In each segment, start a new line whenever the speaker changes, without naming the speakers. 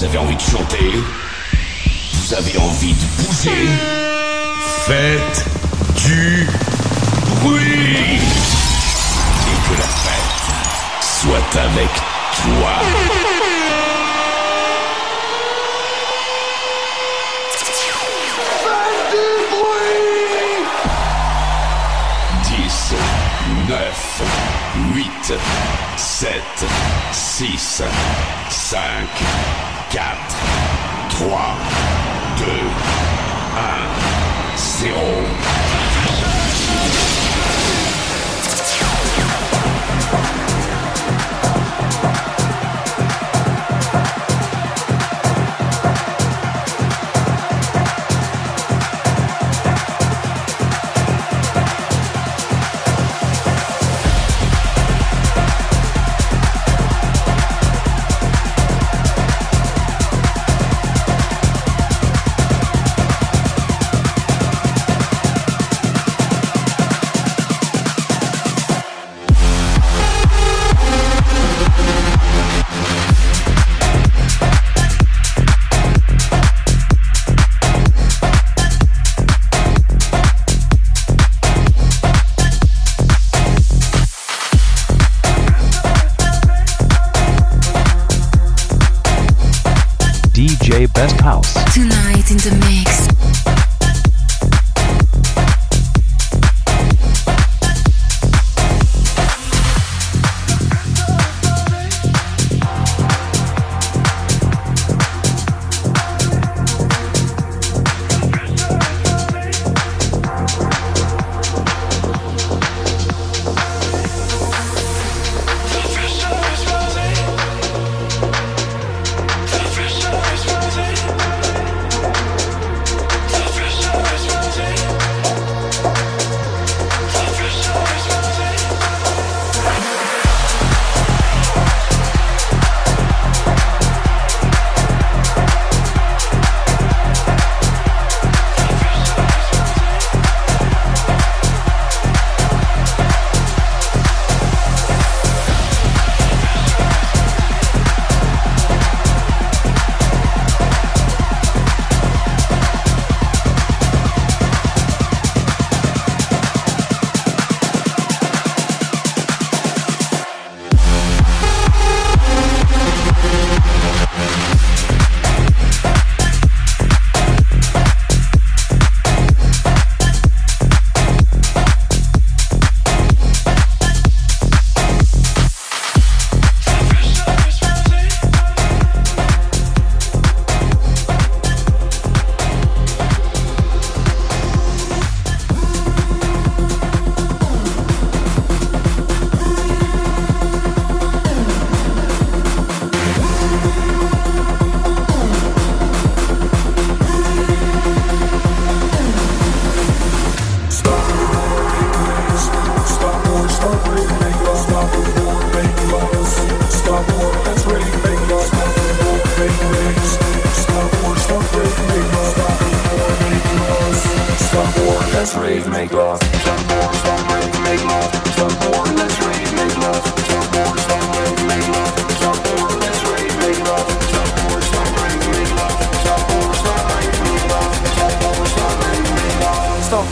Vous avez envie de chanter Vous avez envie de bouger Faites du bruit Et que la fête soit avec toi. Dix, neuf, huit, sept, six, cinq,
4, 3, 2, 1, 0.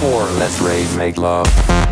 War, let's rave, make love.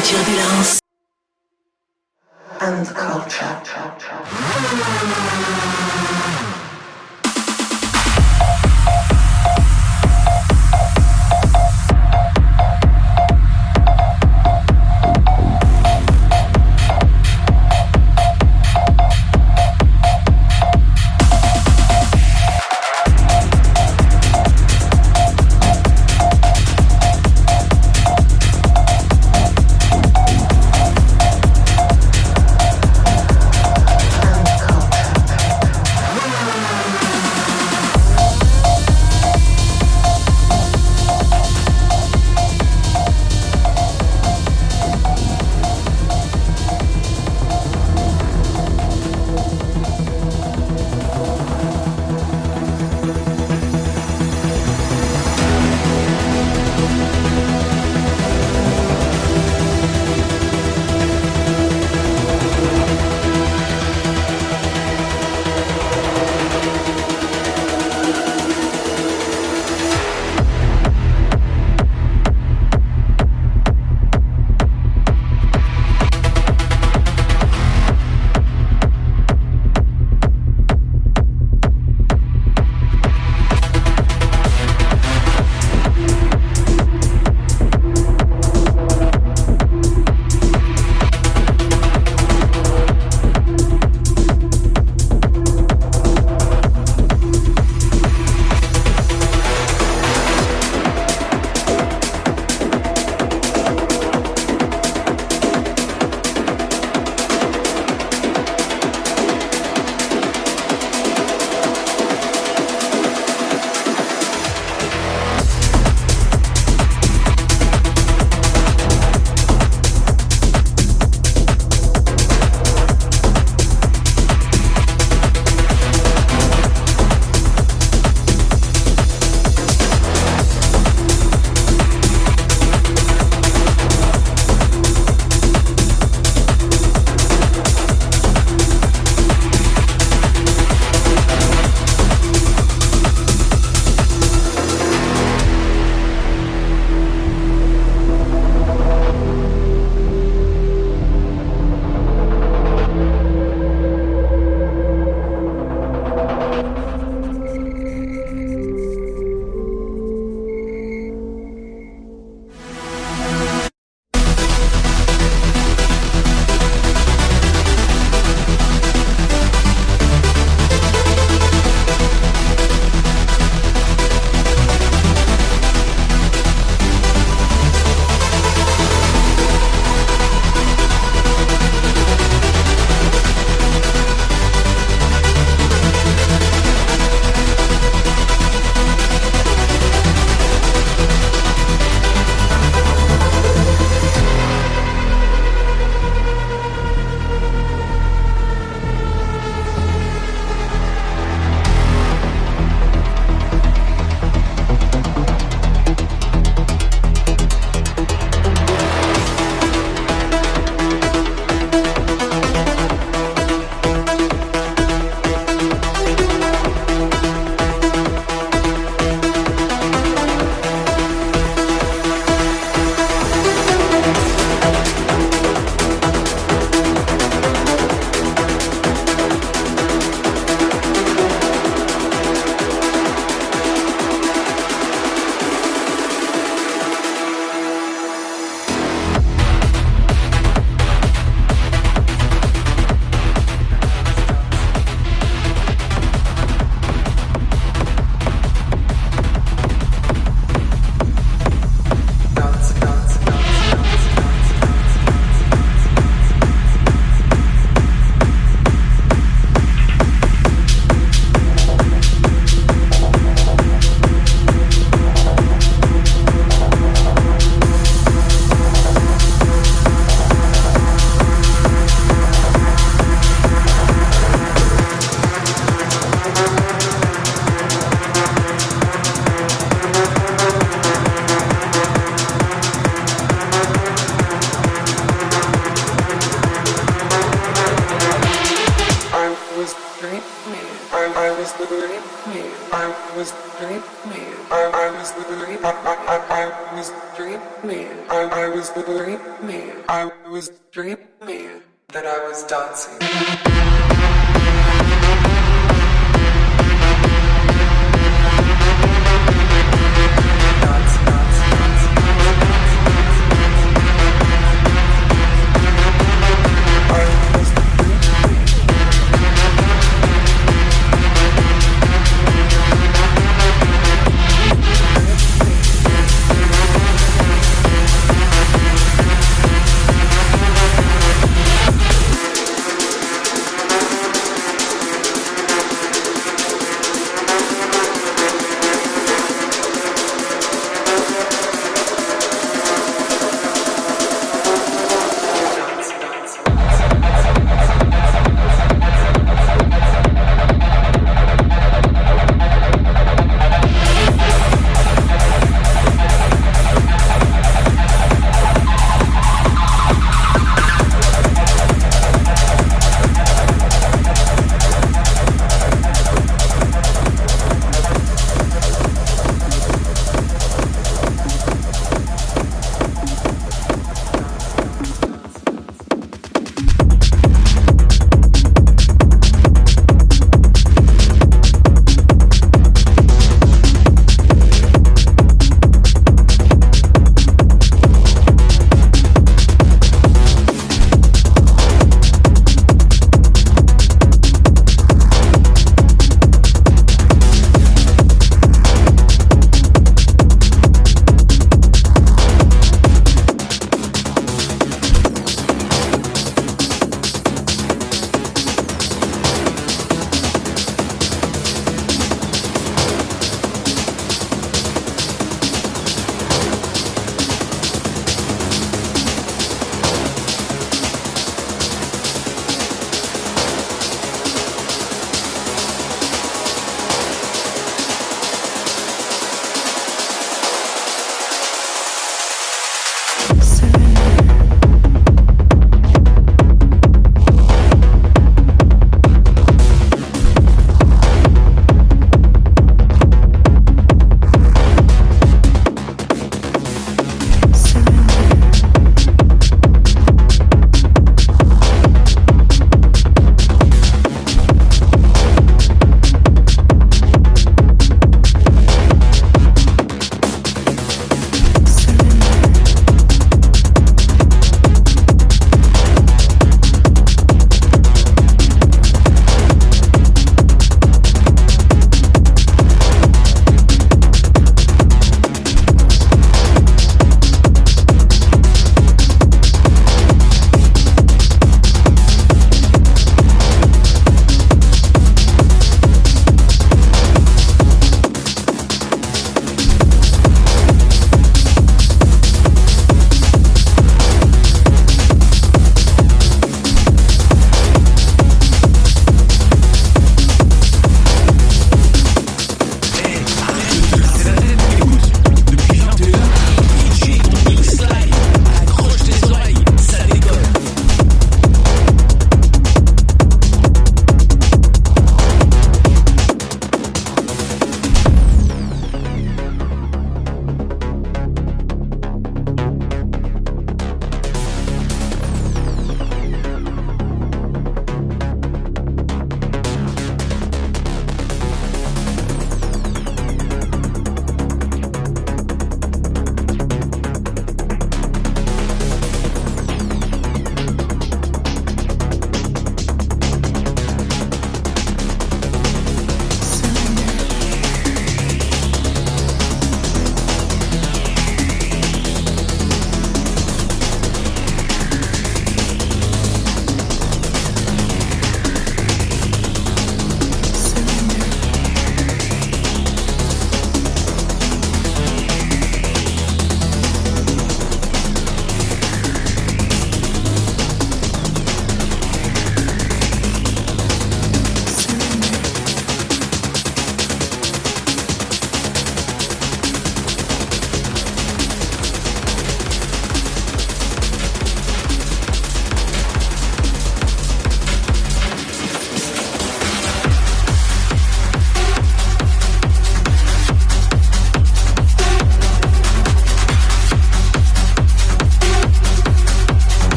de
turbulences.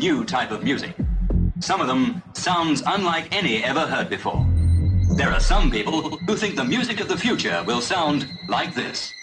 New type of music. Some of them sounds unlike any ever heard before. There are some people who think the music of the future will sound like this.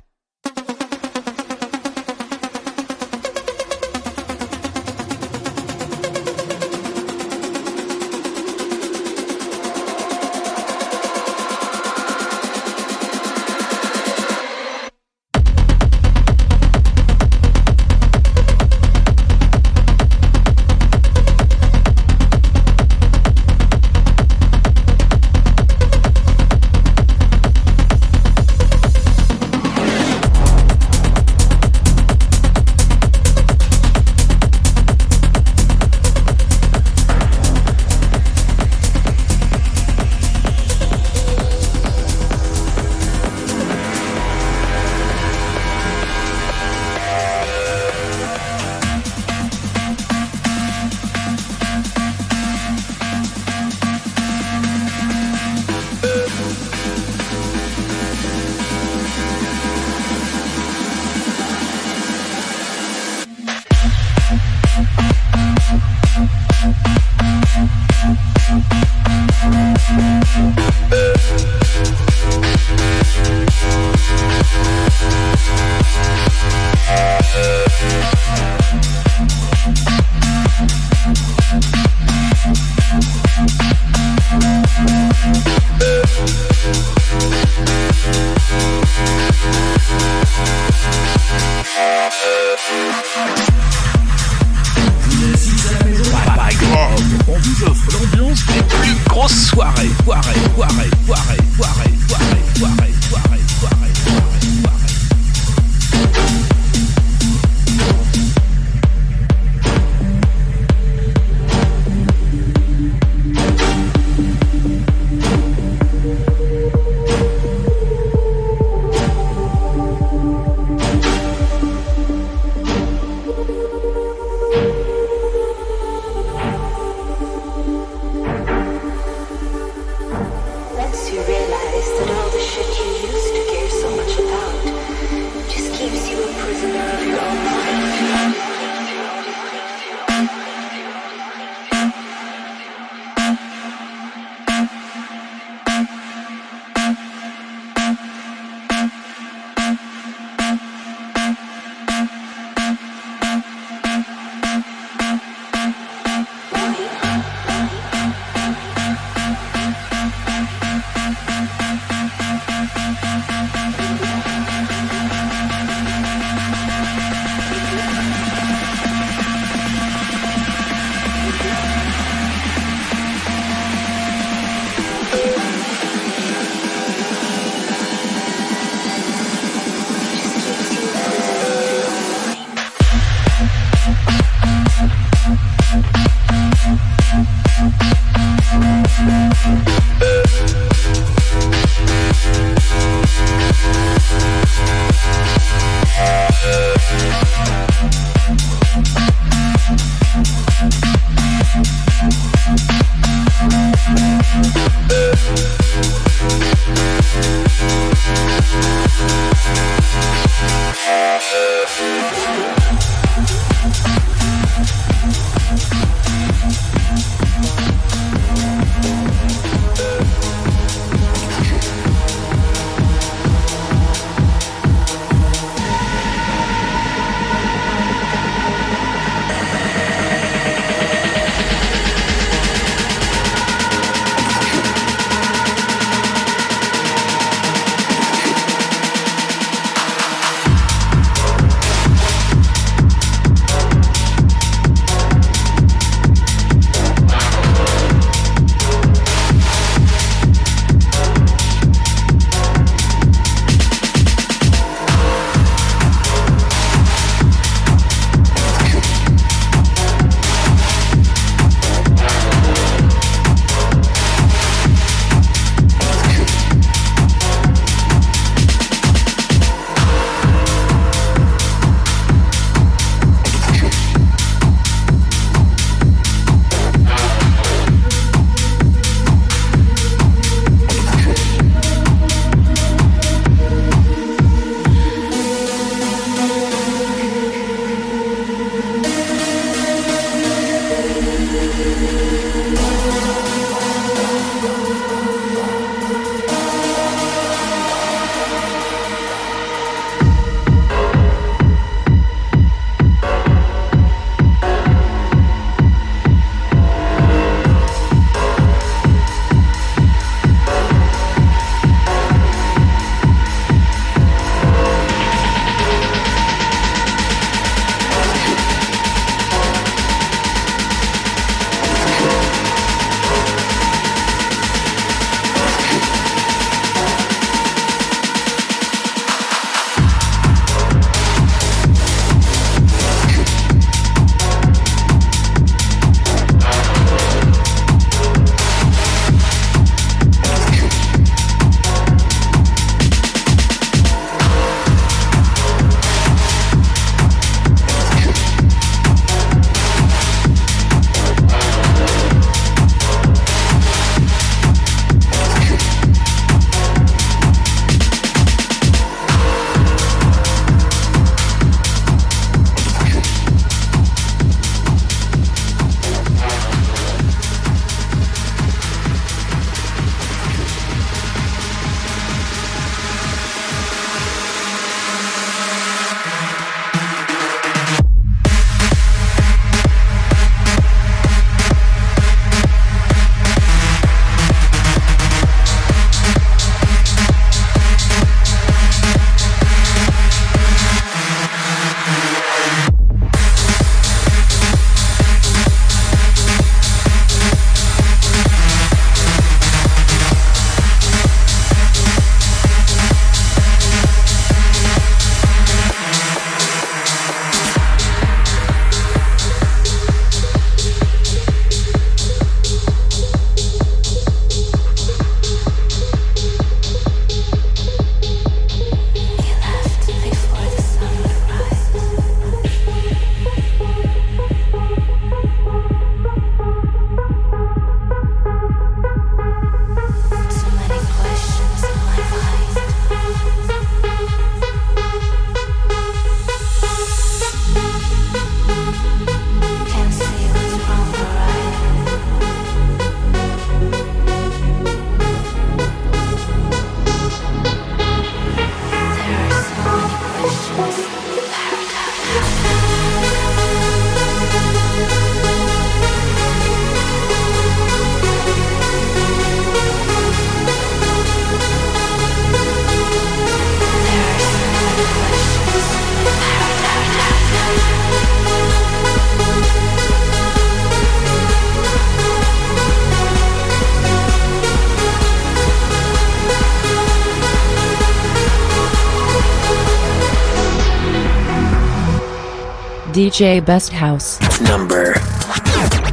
DJ Best House.
Number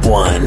one.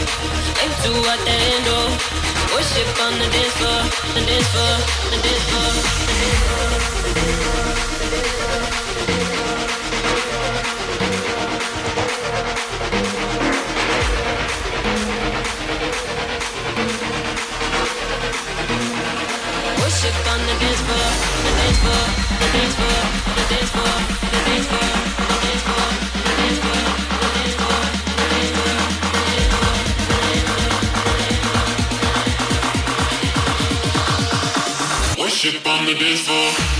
into what
handle. Worship on the dance floor, the dance floor. The dance floor.
Worship on the dance floor,
the dance floor,
the dance floor.
ship on the dance floor.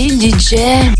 Merci DJ.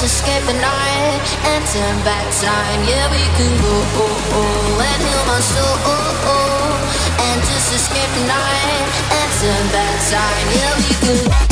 Let's escape the
night and turn back time.
Yeah, we can go
oh,
oh, and heal my soul. Oh, oh, and just escape the night and turn back time. Yeah, we can.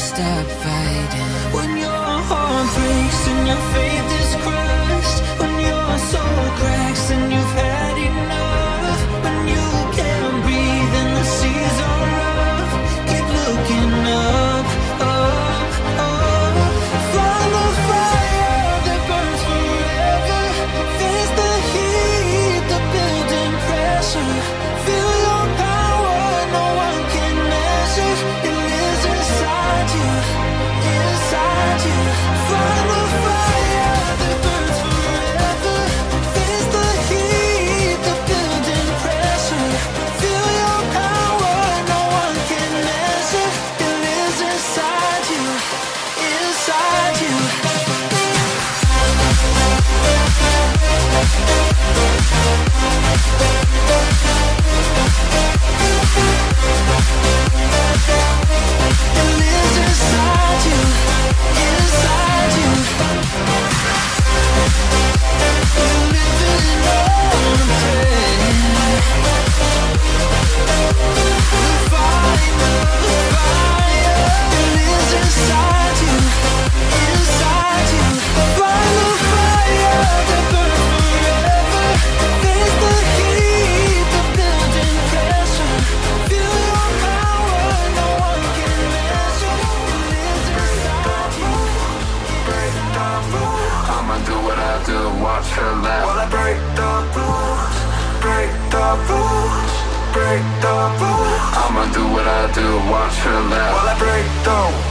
stop fighting. When your heart breaks and your faith is crushed When your soul cracks and you've
turn I break the rules, break the rules, break the rules. I'ma do what I do, watch her laugh. While I break the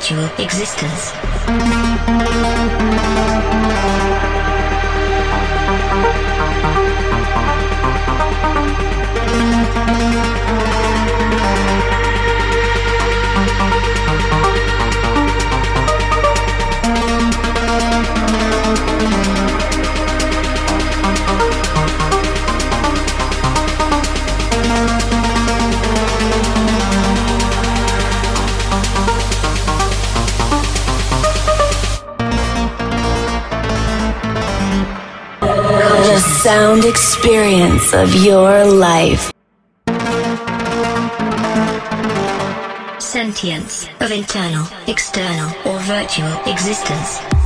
spiritual existence.
sound experience of your life.
Sentience of internal, external, or virtual existence.